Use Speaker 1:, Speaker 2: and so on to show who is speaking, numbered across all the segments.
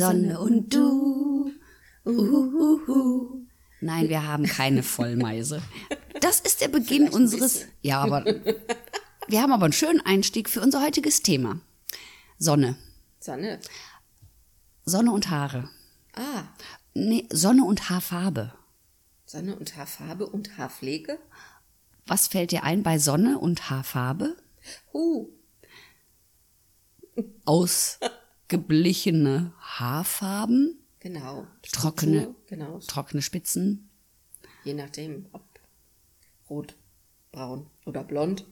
Speaker 1: Sonne und du. Uhuhu. Nein, wir haben keine Vollmeise. Das ist der Beginn unseres. Ja, aber wir haben aber einen schönen Einstieg für unser heutiges Thema. Sonne.
Speaker 2: Sonne.
Speaker 1: Sonne und Haare.
Speaker 2: Ah.
Speaker 1: Nee, Sonne und Haarfarbe.
Speaker 2: Sonne und Haarfarbe und Haarpflege?
Speaker 1: Was fällt dir ein bei Sonne und Haarfarbe?
Speaker 2: Huh.
Speaker 1: Ausgeblichene Haarfarben.
Speaker 2: Genau.
Speaker 1: Trockene,
Speaker 2: Struktur, genau.
Speaker 1: trockene Spitzen.
Speaker 2: Je nachdem, ob rot, braun oder blond.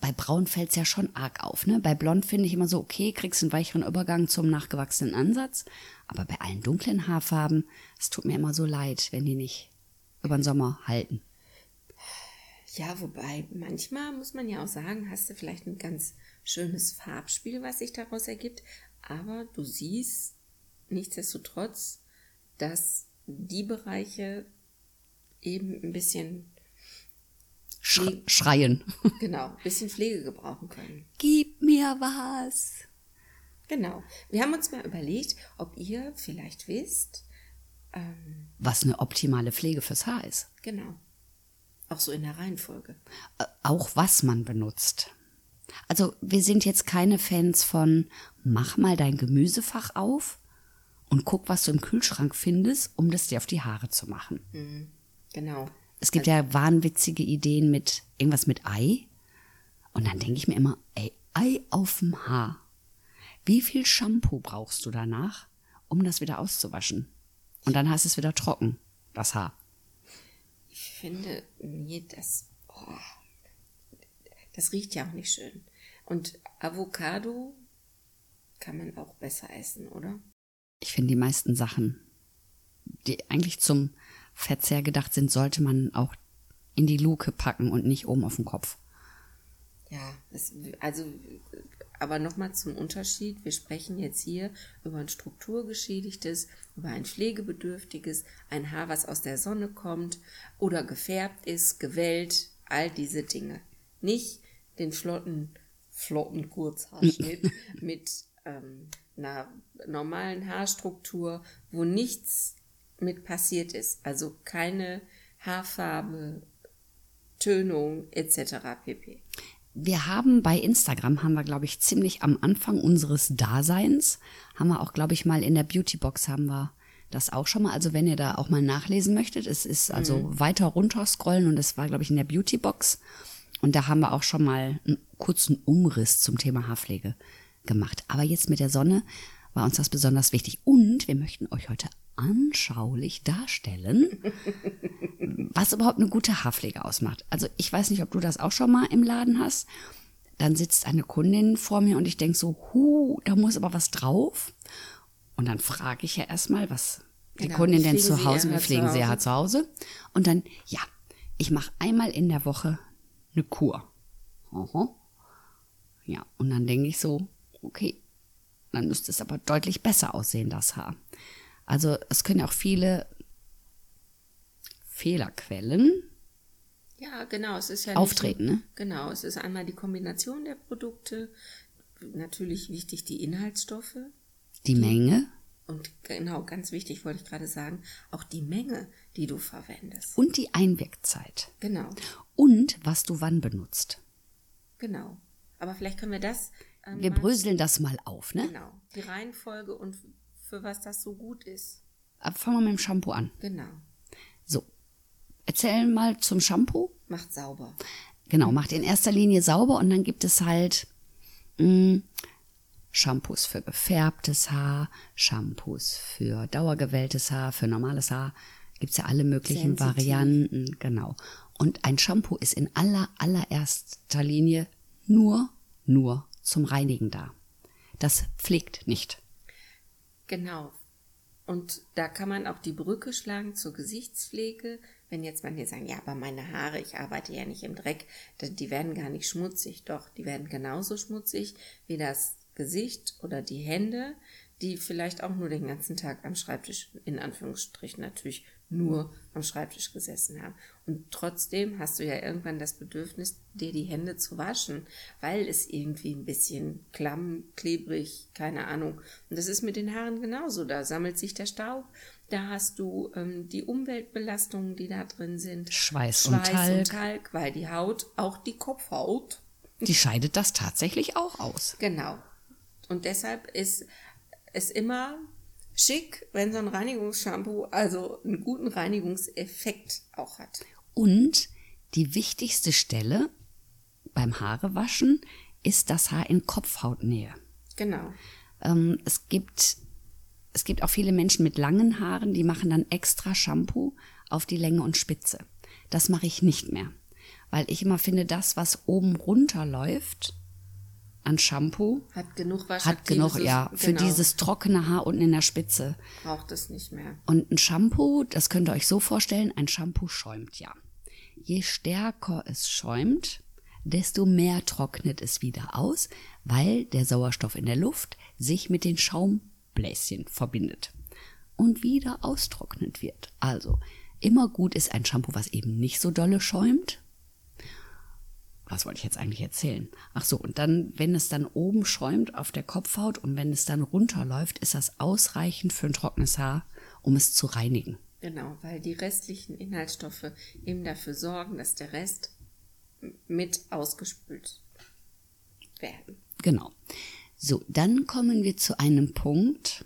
Speaker 1: Bei Braun fällt es ja schon arg auf, ne? Bei Blond finde ich immer so, okay, kriegst einen weicheren Übergang zum nachgewachsenen Ansatz. Aber bei allen dunklen Haarfarben, es tut mir immer so leid, wenn die nicht über den Sommer halten.
Speaker 2: Ja, wobei manchmal muss man ja auch sagen, hast du vielleicht ein ganz schönes Farbspiel, was sich daraus ergibt, aber du siehst nichtsdestotrotz, dass die Bereiche eben ein bisschen
Speaker 1: Sch
Speaker 2: Pflege-
Speaker 1: schreien.
Speaker 2: genau, ein bisschen Pflege gebrauchen können.
Speaker 1: Gib mir was.
Speaker 2: Genau. Wir haben uns mal überlegt, ob ihr vielleicht wisst, ähm,
Speaker 1: Was eine optimale Pflege fürs Haar ist.
Speaker 2: genau, auch so in der Reihenfolge.
Speaker 1: Äh, Auch was man benutzt. Also wir sind jetzt keine Fans von mach mal dein Gemüsefach auf und guck, was du im Kühlschrank findest, um das dir auf die Haare zu machen.
Speaker 2: Genau.
Speaker 1: Es gibt ja wahnwitzige Ideen mit irgendwas mit Ei. Und dann denke ich mir immer, ey, Ei auf dem Haar. Wie viel Shampoo brauchst du danach, um das wieder auszuwaschen? Und dann hast du es wieder trocken, das Haar.
Speaker 2: Ich finde, nee, das, oh, das riecht ja auch nicht schön. Und Avocado kann man auch besser essen, oder?
Speaker 1: Ich finde die meisten Sachen, die eigentlich zum Verzehr gedacht sind, sollte man auch in die Luke packen und nicht oben auf den Kopf.
Speaker 2: Ja, es, also, aber nochmal zum Unterschied. Wir sprechen jetzt hier über ein strukturgeschädigtes, über ein pflegebedürftiges, ein Haar, was aus der Sonne kommt oder gefärbt ist, gewellt, all diese Dinge. Nicht den flotten, flotten Kurzhaarschnitt mit ähm, einer normalen Haarstruktur, wo nichts mit passiert ist. Also keine Haarfarbe, Tönung etc. pp.
Speaker 1: Wir haben bei Instagram, haben wir, glaube ich, ziemlich am Anfang unseres Daseins, haben wir auch, glaube ich, mal in der Beautybox haben wir das auch schon mal. Also wenn ihr da auch mal nachlesen möchtet, es ist also weiter runter scrollen und es war, glaube ich, in der Beautybox. Und da haben wir auch schon mal einen kurzen Umriss zum Thema Haarpflege gemacht. Aber jetzt mit der Sonne war uns das besonders wichtig. Und wir möchten euch heute anschaulich darstellen, was überhaupt eine gute Haarpflege ausmacht. Also ich weiß nicht, ob du das auch schon mal im Laden hast. Dann sitzt eine Kundin vor mir und ich denk so, hu, da muss aber was drauf. Und dann frage ich ja erstmal, was die
Speaker 2: Genau,
Speaker 1: Kundin denn zu Hause, wir pflegen sie ja zu Hause. Und dann, ja, ich mache einmal in der Woche eine Kur. Aha. Ja, und dann denke ich so, okay, dann müsste es aber deutlich besser aussehen, das Haar. Also es können ja auch viele Fehlerquellen
Speaker 2: Ja, genau. Es ist ja
Speaker 1: Auftreten,
Speaker 2: nicht,
Speaker 1: ne?
Speaker 2: Genau, es ist einmal die Kombination der Produkte, natürlich wichtig die Inhaltsstoffe
Speaker 1: Die Menge
Speaker 2: und genau, ganz wichtig wollte ich gerade sagen, auch die Menge, die du verwendest.
Speaker 1: und die Einwirkzeit.
Speaker 2: Genau,
Speaker 1: Und was du wann benutzt.
Speaker 2: genau. Aber vielleicht können wir das. Ähm,
Speaker 1: Wir bröseln das mal auf, ne?
Speaker 2: Genau, die Reihenfolge und für was das so gut ist.
Speaker 1: Aber Fangen wir mit dem Shampoo an.
Speaker 2: Genau,
Speaker 1: So. Erzähl mal zum Shampoo.
Speaker 2: macht sauber.
Speaker 1: Genau, macht in erster Linie sauber und dann gibt es halt mh, Shampoos für gefärbtes Haar, Shampoos für dauergewelltes Haar, für normales Haar. Gibt's ja alle möglichen
Speaker 2: Sensitiv.
Speaker 1: Varianten, genau. Und ein Shampoo ist in aller, allererster Linie nur, nur zum Reinigen da. Das pflegt nicht.
Speaker 2: Genau. Und da kann man auch die Brücke schlagen zur Gesichtspflege. Wenn jetzt manche sagen, ja, aber meine Haare, ich arbeite ja nicht im Dreck, die werden gar nicht schmutzig. Doch, die werden genauso schmutzig wie das Gesicht oder die Hände, die vielleicht auch nur den ganzen Tag am Schreibtisch, in Anführungsstrichen natürlich nur am Schreibtisch gesessen haben. Und trotzdem hast du ja irgendwann das Bedürfnis, dir die Hände zu waschen, weil es irgendwie ein bisschen klamm, klebrig, keine Ahnung. Und das ist mit den Haaren genauso. Da sammelt sich der Staub, da hast du ähm, die Umweltbelastungen, die da drin sind.
Speaker 1: Schweiß,
Speaker 2: Schweiß
Speaker 1: und, Talg.
Speaker 2: und Talg, weil die Haut, auch die Kopfhaut,
Speaker 1: Die scheidet das tatsächlich auch aus.
Speaker 2: Genau. Und deshalb ist es immer schick, wenn so ein Reinigungsshampoo also einen guten Reinigungseffekt auch hat.
Speaker 1: Und die wichtigste Stelle beim Haarewaschen ist das Haar in Kopfhautnähe.
Speaker 2: Genau.
Speaker 1: Ähm, es gibt es gibt auch viele Menschen mit langen Haaren, die machen dann extra Shampoo auf die Länge und Spitze. Das mache ich nicht mehr, weil ich immer finde, das, was oben runter läuft an Shampoo,
Speaker 2: Hat genug Wasch.
Speaker 1: hat genug, ja, für
Speaker 2: genau,
Speaker 1: dieses trockene Haar unten in der Spitze.
Speaker 2: braucht es nicht mehr.
Speaker 1: Und ein Shampoo, das könnt ihr euch so vorstellen, ein Shampoo schäumt ja. Je stärker es schäumt, desto mehr trocknet es wieder aus, weil der Sauerstoff in der Luft sich mit den Schaumbläschen verbindet und wieder austrocknet wird. Also immer gut ist ein Shampoo, was eben nicht so dolle schäumt. Was wollte ich jetzt eigentlich erzählen? Ach so, und dann, wenn es dann oben schäumt auf der Kopfhaut und wenn es dann runterläuft, ist das ausreichend für ein trockenes Haar, um es zu reinigen.
Speaker 2: Genau, weil die restlichen Inhaltsstoffe eben dafür sorgen, dass der Rest mit ausgespült werden.
Speaker 1: Genau. So, dann kommen wir zu einem Punkt,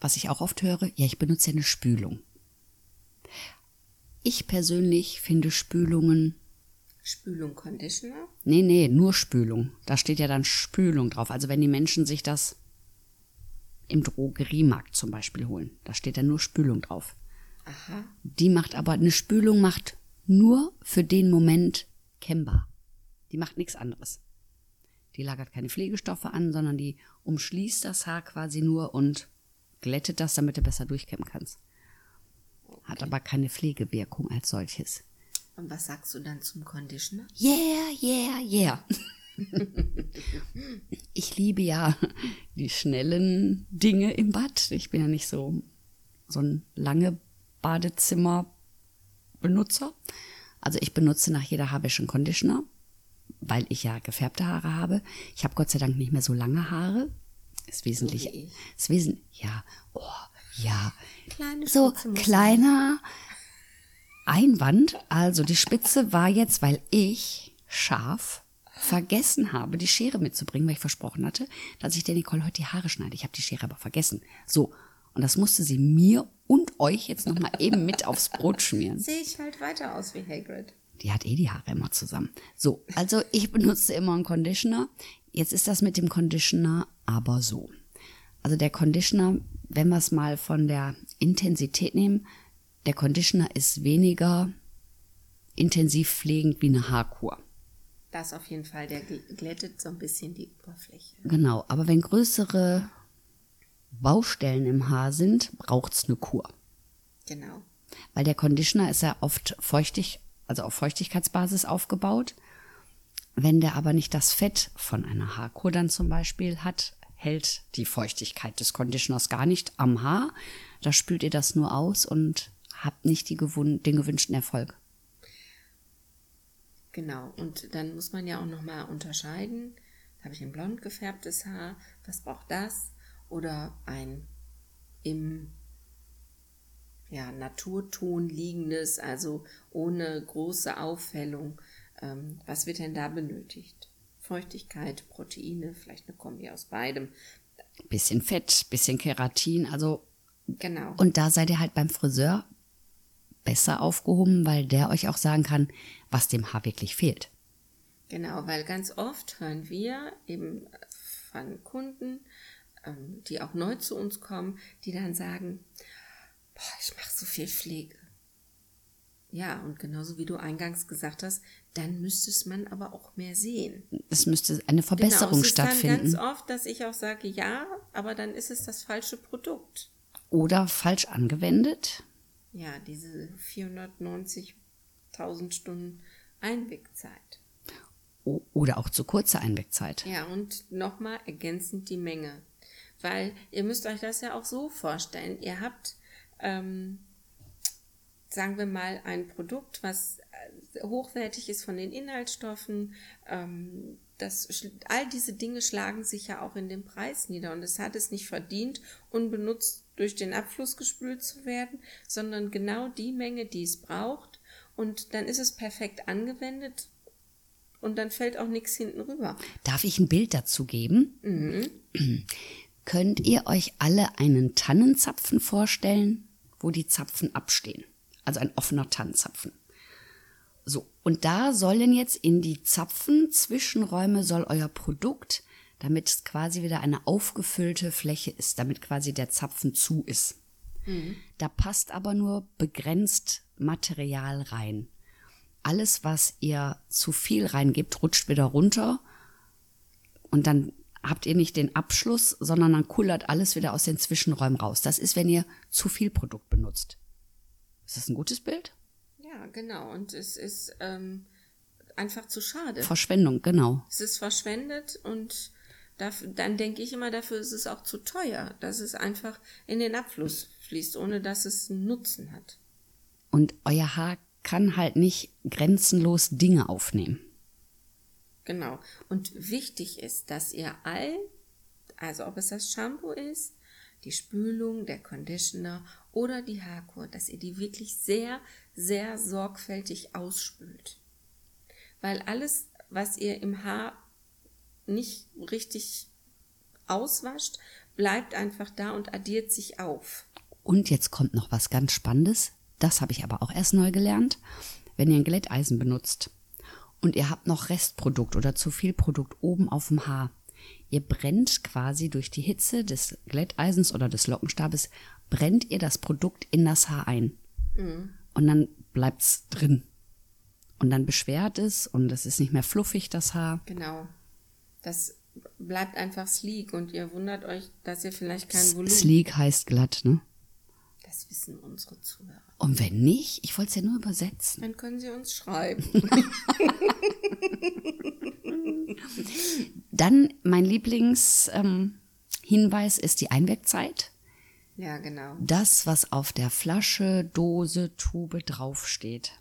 Speaker 1: was ich auch oft höre. Ja, ich benutze ja eine Spülung. Ich persönlich finde Spülungen,
Speaker 2: Spülung Conditioner.
Speaker 1: nee, nee, nur Spülung. Da steht ja dann Spülung drauf. Also wenn die Menschen sich das im Drogeriemarkt zum Beispiel holen, da steht dann nur Spülung drauf.
Speaker 2: Aha.
Speaker 1: Die macht aber, eine Spülung macht nur für den Moment kennbar. Die macht nichts anderes. Die lagert keine Pflegestoffe an, sondern die umschließt das Haar quasi nur und glättet das, damit du besser durchkämmen kannst. Hat aber keine Pflegewirkung als solches.
Speaker 2: Und was sagst du dann zum Conditioner?
Speaker 1: Yeah, yeah, yeah. ich liebe ja die schnellen Dinge im Bad. Ich bin ja nicht so, so ein lange Badezimmer-Benutzer. Also ich benutze nach jeder Haarwäsche einen Conditioner, weil ich ja gefärbte Haare habe. Ich habe Gott sei Dank nicht mehr so lange Haare. Ist wesentlich,
Speaker 2: wie ich.
Speaker 1: ist wesentlich, ja, oh, ja.
Speaker 2: Kleine
Speaker 1: So kleiner Einwand. Also die Spitze war jetzt, weil ich scharf vergessen habe, die Schere mitzubringen, weil ich versprochen hatte, dass ich der Nicole heute die Haare schneide. Ich habe die Schere aber vergessen. So. Und das musste sie mir und euch jetzt nochmal eben mit aufs Brot schmieren.
Speaker 2: Sehe ich halt weiter aus wie Hagrid.
Speaker 1: Die hat eh die Haare immer zusammen. So, also ich benutze immer einen Conditioner. Jetzt ist das mit dem Conditioner aber so. Also der Conditioner, wenn wir es mal von der Intensität nehmen, der Conditioner ist weniger intensiv pflegend wie eine Haarkur.
Speaker 2: Das auf jeden Fall, der gl- glättet so ein bisschen die Oberfläche.
Speaker 1: Genau, aber wenn größere Baustellen im Haar sind, braucht's eine Kur.
Speaker 2: Genau.
Speaker 1: Weil der Conditioner ist ja oft feuchtig, also auf Feuchtigkeitsbasis aufgebaut. Wenn der aber nicht das Fett von einer Haarkur dann zum Beispiel hat, hält die Feuchtigkeit des Conditioners gar nicht am Haar. Da spült ihr das nur aus und habt nicht die gewun den gewünschten Erfolg.
Speaker 2: Genau. Und dann muss man ja auch nochmal unterscheiden. Habe ich ein blond gefärbtes Haar? Was braucht das? Oder ein im ja, Naturton liegendes, also ohne große Aufhellung. Ähm, was wird denn da benötigt? Feuchtigkeit, Proteine, vielleicht eine Kombi aus beidem.
Speaker 1: Bisschen Fett, bisschen Keratin, also
Speaker 2: Genau.
Speaker 1: Und da seid ihr halt beim Friseur besser aufgehoben, weil der euch auch sagen kann, was dem Haar wirklich fehlt.
Speaker 2: Genau, weil ganz oft hören wir eben von Kunden, ähm, die auch neu zu uns kommen, die dann sagen, boah, ich mache so viel Pflege. Ja, und genauso wie du eingangs gesagt hast, dann müsste es man aber auch mehr sehen.
Speaker 1: Es müsste eine Verbesserung
Speaker 2: genau, es ist
Speaker 1: stattfinden.
Speaker 2: Dann ganz oft, dass ich auch sage, ja, aber dann ist es das falsche Produkt.
Speaker 1: Oder falsch angewendet.
Speaker 2: Ja, diese 490.000 Stunden Einwegzeit.
Speaker 1: Oder auch zu kurze Einwegzeit.
Speaker 2: Ja, und nochmal ergänzend die Menge. Weil ihr müsst euch das ja auch so vorstellen. Ihr habt, ähm, sagen wir mal, ein Produkt, was äh, hochwertig ist von den Inhaltsstoffen. Ähm, das, all diese Dinge schlagen sich ja auch in dem Preis nieder. Und es hat es nicht verdient, unbenutzt durch den Abfluss gespült zu werden, sondern genau die Menge, die es braucht. Und dann ist es perfekt angewendet und dann fällt auch nichts hinten rüber.
Speaker 1: Darf ich ein Bild dazu geben? Könnt ihr euch alle einen Tannenzapfen vorstellen, wo die Zapfen abstehen? Also ein offener Tannenzapfen. So, und da sollen jetzt in die Zapfen Zwischenräume soll euer Produkt, damit es quasi wieder eine aufgefüllte Fläche ist, damit quasi der Zapfen zu ist. Da passt aber nur begrenzt Material rein. Alles, was ihr zu viel reingibt, rutscht wieder runter und dann habt ihr nicht den Abschluss, sondern dann kullert alles wieder aus den Zwischenräumen raus. Das ist, wenn ihr zu viel Produkt benutzt. Ist das ein gutes Bild?
Speaker 2: Ja, genau. Und es ist ähm, einfach zu schade.
Speaker 1: Verschwendung, genau.
Speaker 2: Es ist verschwendet und dann denke ich immer, dafür ist es auch zu teuer, dass es einfach in den Abfluss fließt, ohne dass es einen Nutzen hat.
Speaker 1: Und euer Haar kann halt nicht grenzenlos Dinge aufnehmen.
Speaker 2: Genau. Und wichtig ist, dass ihr all, also ob es das Shampoo ist, die Spülung, der Conditioner oder die Haarkur, dass ihr die wirklich sehr, sehr sorgfältig ausspült. Weil alles, was ihr im Haar nicht richtig auswascht, bleibt einfach da und addiert sich auf.
Speaker 1: Und jetzt kommt noch was ganz Spannendes. Das habe ich aber auch erst neu gelernt. Wenn ihr ein Glätteisen benutzt und ihr habt noch Restprodukt oder zu viel Produkt oben auf dem Haar, ihr brennt quasi durch die Hitze des Glätteisens oder des Lockenstabes, brennt ihr das Produkt in das Haar ein. Und dann bleibt's drin. Und dann beschwert es und es ist nicht mehr fluffig, das Haar.
Speaker 2: Genau. Das bleibt einfach sleek und ihr wundert euch, dass ihr vielleicht kein Volumen.
Speaker 1: Sleek heißt glatt, ne?
Speaker 2: Das wissen unsere Zuhörer.
Speaker 1: Und wenn nicht, ich wollte es ja nur übersetzen.
Speaker 2: Dann können sie uns schreiben.
Speaker 1: Dann mein Lieblingshinweis ähm, ist die Einwegzeit.
Speaker 2: ja, genau.
Speaker 1: Das, was auf der Flasche, Dose, Tube draufsteht,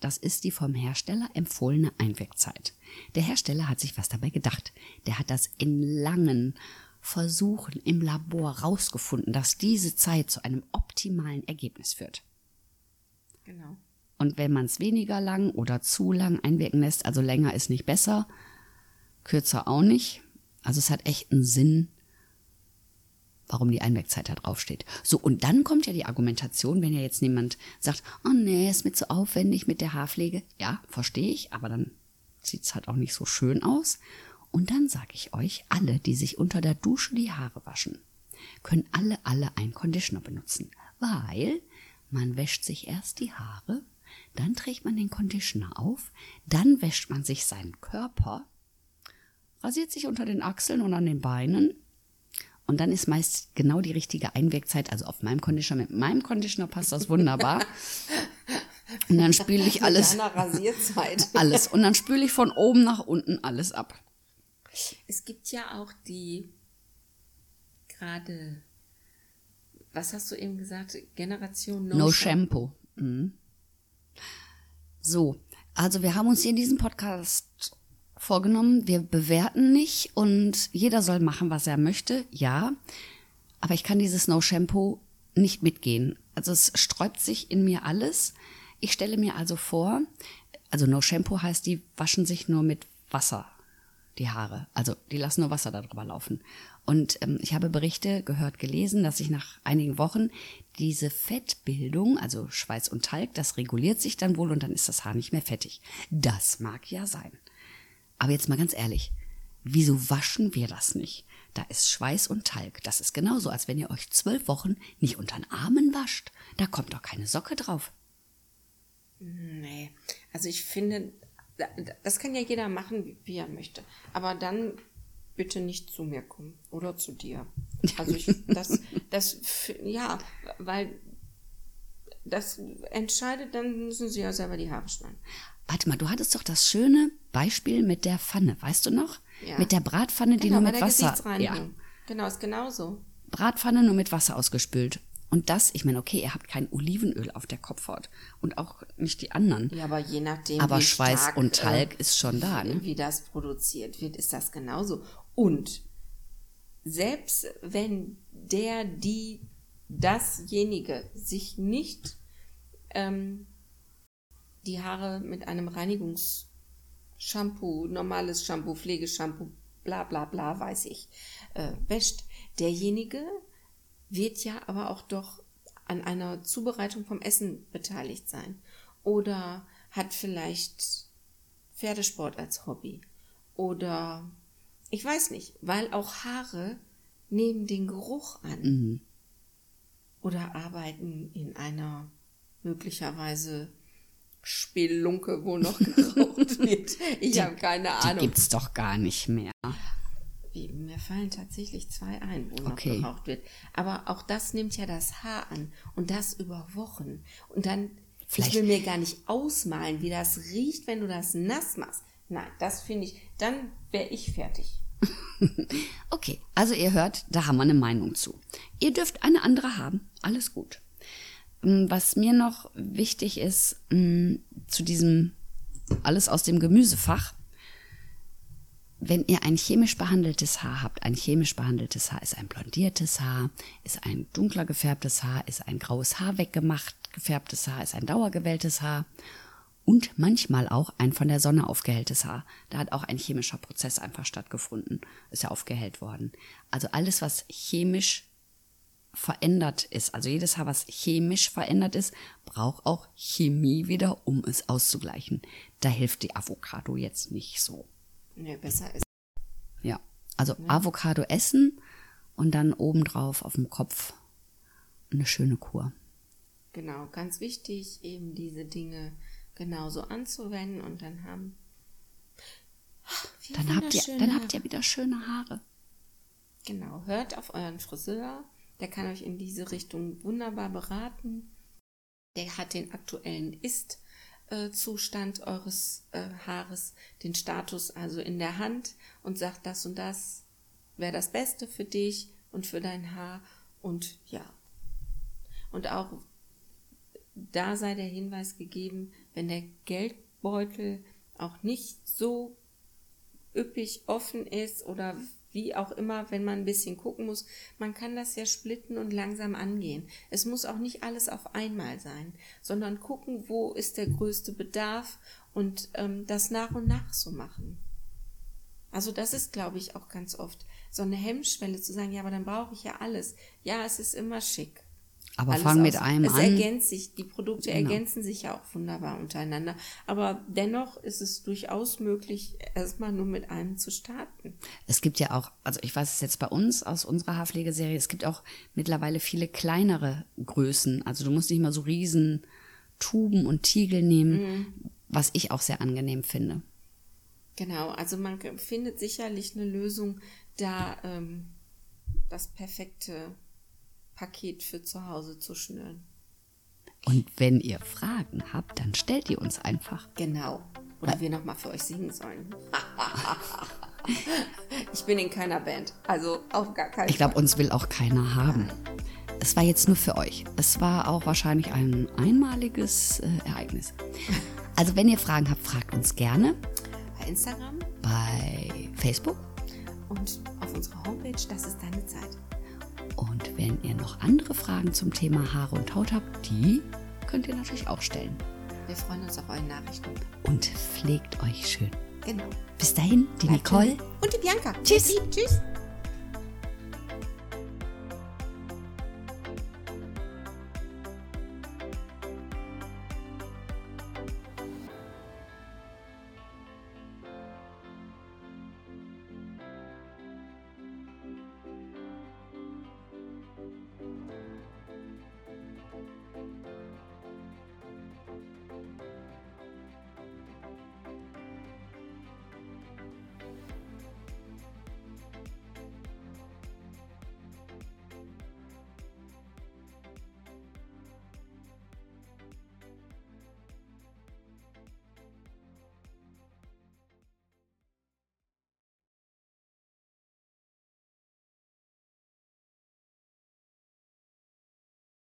Speaker 1: das ist die vom Hersteller empfohlene Einwegzeit. Der Hersteller hat sich was dabei gedacht. Der hat das in langen Versuchen im Labor rausgefunden, dass diese Zeit zu einem optimalen Ergebnis führt.
Speaker 2: Genau.
Speaker 1: Und wenn man es weniger lang oder zu lang einwirken lässt, also länger ist nicht besser, kürzer auch nicht. Also es hat echt einen Sinn, warum die Einwegzeit da draufsteht. So, und dann kommt ja die Argumentation, wenn ja jetzt niemand sagt, oh nee, ist mir zu aufwendig mit der Haarpflege. Ja, verstehe ich, aber dann sieht's halt auch nicht so schön aus. Und dann sage ich euch, alle, die sich unter der Dusche die Haare waschen, können alle, alle einen Conditioner benutzen. Weil man wäscht sich erst die Haare, dann trägt man den Conditioner auf, dann wäscht man sich seinen Körper, rasiert sich unter den Achseln und an den Beinen und dann ist meist genau die richtige Einwegzeit. Also auf meinem Conditioner, mit meinem Conditioner passt das wunderbar. Und dann spüle ich alles,
Speaker 2: Rasierzeit.
Speaker 1: alles. Und dann spüle ich von oben nach unten alles ab.
Speaker 2: Es gibt ja auch die gerade, was hast du eben gesagt, Generation No,
Speaker 1: No,
Speaker 2: Shampoo.
Speaker 1: Shampoo. Mhm. So, also wir haben uns hier in diesem Podcast vorgenommen, wir bewerten nicht und jeder soll machen, was er möchte, ja. Aber ich kann dieses No Shampoo nicht mitgehen. Also es sträubt sich in mir alles. Ich stelle mir also vor, also No Shampoo heißt, die waschen sich nur mit Wasser die Haare. Also die lassen nur Wasser darüber laufen. Und ähm, ich habe Berichte gehört, gelesen, dass sich nach einigen Wochen diese Fettbildung, also Schweiß und Talg, das reguliert sich dann wohl und dann ist das Haar nicht mehr fettig. Das mag ja sein. Aber jetzt mal ganz ehrlich, wieso waschen wir das nicht? Da ist Schweiß und Talg. Das ist genauso, als wenn ihr euch zwölf Wochen nicht unter den Armen wascht. Da kommt doch keine Socke drauf.
Speaker 2: Nee, also ich finde, das kann ja jeder machen, wie er möchte. Aber dann bitte nicht zu mir kommen oder zu dir. Also ich, das, das, ja, weil das entscheidet, dann müssen sie ja selber die Haare schneiden.
Speaker 1: Warte mal, du hattest doch das schöne Beispiel mit der Pfanne, weißt du noch?
Speaker 2: Ja.
Speaker 1: Mit der Bratpfanne, die
Speaker 2: genau,
Speaker 1: nur mit
Speaker 2: der
Speaker 1: Wasser.
Speaker 2: Gesichtsreinigung. Genau, ist genauso.
Speaker 1: Bratpfanne nur mit Wasser ausgespült. Und das, ich meine, okay, ihr habt kein Olivenöl auf der Kopfhaut und auch nicht die anderen.
Speaker 2: Ja, aber je nachdem,
Speaker 1: Aber
Speaker 2: wie
Speaker 1: Schweiß
Speaker 2: stark,
Speaker 1: und Talg
Speaker 2: äh,
Speaker 1: ist schon da, ne?
Speaker 2: wie das produziert wird, ist das genauso. Und selbst wenn der, die, dasjenige sich nicht ähm, die Haare mit einem Reinigungsshampoo, normales Shampoo, Pflegeshampoo, bla bla bla, weiß ich, äh, wäscht, derjenige wird ja aber auch doch an einer Zubereitung vom Essen beteiligt sein. Oder hat vielleicht Pferdesport als Hobby. Oder ich weiß nicht, weil auch Haare nehmen den Geruch an. Oder arbeiten in einer möglicherweise Spelunke, wo noch geraucht wird. Ich habe keine
Speaker 1: Die
Speaker 2: Ahnung.
Speaker 1: gibt's doch gar nicht mehr.
Speaker 2: Wie, mir fallen tatsächlich zwei ein, wo
Speaker 1: Okay.
Speaker 2: noch geraucht wird. Aber auch das nimmt ja das Haar an. Und das über Wochen. Und dann,
Speaker 1: Vielleicht-
Speaker 2: ich will mir gar nicht ausmalen, wie das riecht, wenn du das nass machst. Nein, das finde ich, dann wäre ich fertig.
Speaker 1: Okay, also ihr hört, da haben wir eine Meinung zu. Ihr dürft eine andere haben, alles gut. Mm, Was mir noch wichtig ist, mm, zu diesem alles aus dem Gemüsefach, wenn ihr ein chemisch behandeltes Haar habt, ein chemisch behandeltes Haar ist ein blondiertes Haar, ist ein dunkler gefärbtes Haar, ist ein graues Haar weggemacht, gefärbtes Haar, ist ein dauergewelltes Haar und manchmal auch ein von der Sonne aufgehelltes Haar. Da hat auch ein chemischer Prozess einfach stattgefunden, ist ja aufgehellt worden. Also alles, was chemisch verändert ist, also jedes Haar, was chemisch verändert ist, braucht auch Chemie wieder, um es auszugleichen. Da hilft die Avocado jetzt nicht so.
Speaker 2: Nee, besser ist.
Speaker 1: Ja, also Avocado essen und dann obendrauf auf dem Kopf eine schöne Kur.
Speaker 2: Genau, ganz wichtig, eben diese Dinge genauso anzuwenden und dann haben.
Speaker 1: Dann habt ihr, dann habt ihr wieder schöne Haare.
Speaker 2: Genau, hört auf euren Friseur. Der kann euch in diese Richtung wunderbar beraten. Der hat den aktuellen Ist-Zustand eures äh, Haares, den Status also in der Hand und sagt, das und das wäre das Beste für dich und für dein Haar. Und ja. Und auch da sei der Hinweis gegeben, wenn der Geldbeutel auch nicht so üppig offen ist oder wie auch immer, wenn man ein bisschen gucken muss, man kann das ja splitten und langsam angehen. Es muss auch nicht alles auf einmal sein, sondern gucken, wo ist der größte Bedarf und ähm, das nach und nach so machen. Also das ist, glaube ich, auch ganz oft so eine Hemmschwelle zu sagen, ja, aber dann brauche ich ja alles. Ja, es ist immer schick.
Speaker 1: Aber
Speaker 2: Alles
Speaker 1: fang mit
Speaker 2: aus-
Speaker 1: einem
Speaker 2: es
Speaker 1: an.
Speaker 2: ergänzt sich, die Produkte
Speaker 1: Genau.
Speaker 2: ergänzen sich ja auch wunderbar untereinander. Aber dennoch ist es durchaus möglich, erstmal nur mit einem zu starten.
Speaker 1: Es gibt ja auch, also ich weiß es jetzt bei uns aus unserer Haarpflegeserie, es gibt auch mittlerweile viele kleinere Größen. Also du musst nicht mal so riesen Tuben und Tiegel nehmen, was ich auch sehr angenehm finde.
Speaker 2: Genau, also man findet sicherlich eine Lösung, da ähm, das perfekte Paket für zu Hause zu schnüren.
Speaker 1: Und wenn ihr Fragen habt, dann stellt ihr uns einfach.
Speaker 2: Genau. Oder wir nochmal für euch singen sollen. ich bin in keiner Band, also auf gar keinen
Speaker 1: Ich glaube,
Speaker 2: Fall.
Speaker 1: uns will auch keiner haben. Es war jetzt nur für euch. Es war auch wahrscheinlich ein einmaliges äh, Ereignis. Also wenn ihr Fragen habt, fragt uns gerne
Speaker 2: Bei Instagram
Speaker 1: bei Facebook.
Speaker 2: und auf unserer Homepage, das ist deine Zeit.
Speaker 1: Und wenn ihr noch andere Fragen zum Thema Haare und Haut habt, die könnt ihr natürlich auch stellen.
Speaker 2: Wir freuen uns auf eure Nachrichten.
Speaker 1: Und pflegt euch schön.
Speaker 2: Genau.
Speaker 1: Bis dahin, die
Speaker 2: Bleibt
Speaker 1: Nicole.
Speaker 2: schön. Und die Bianca.
Speaker 1: Tschüss.
Speaker 2: Tschüss.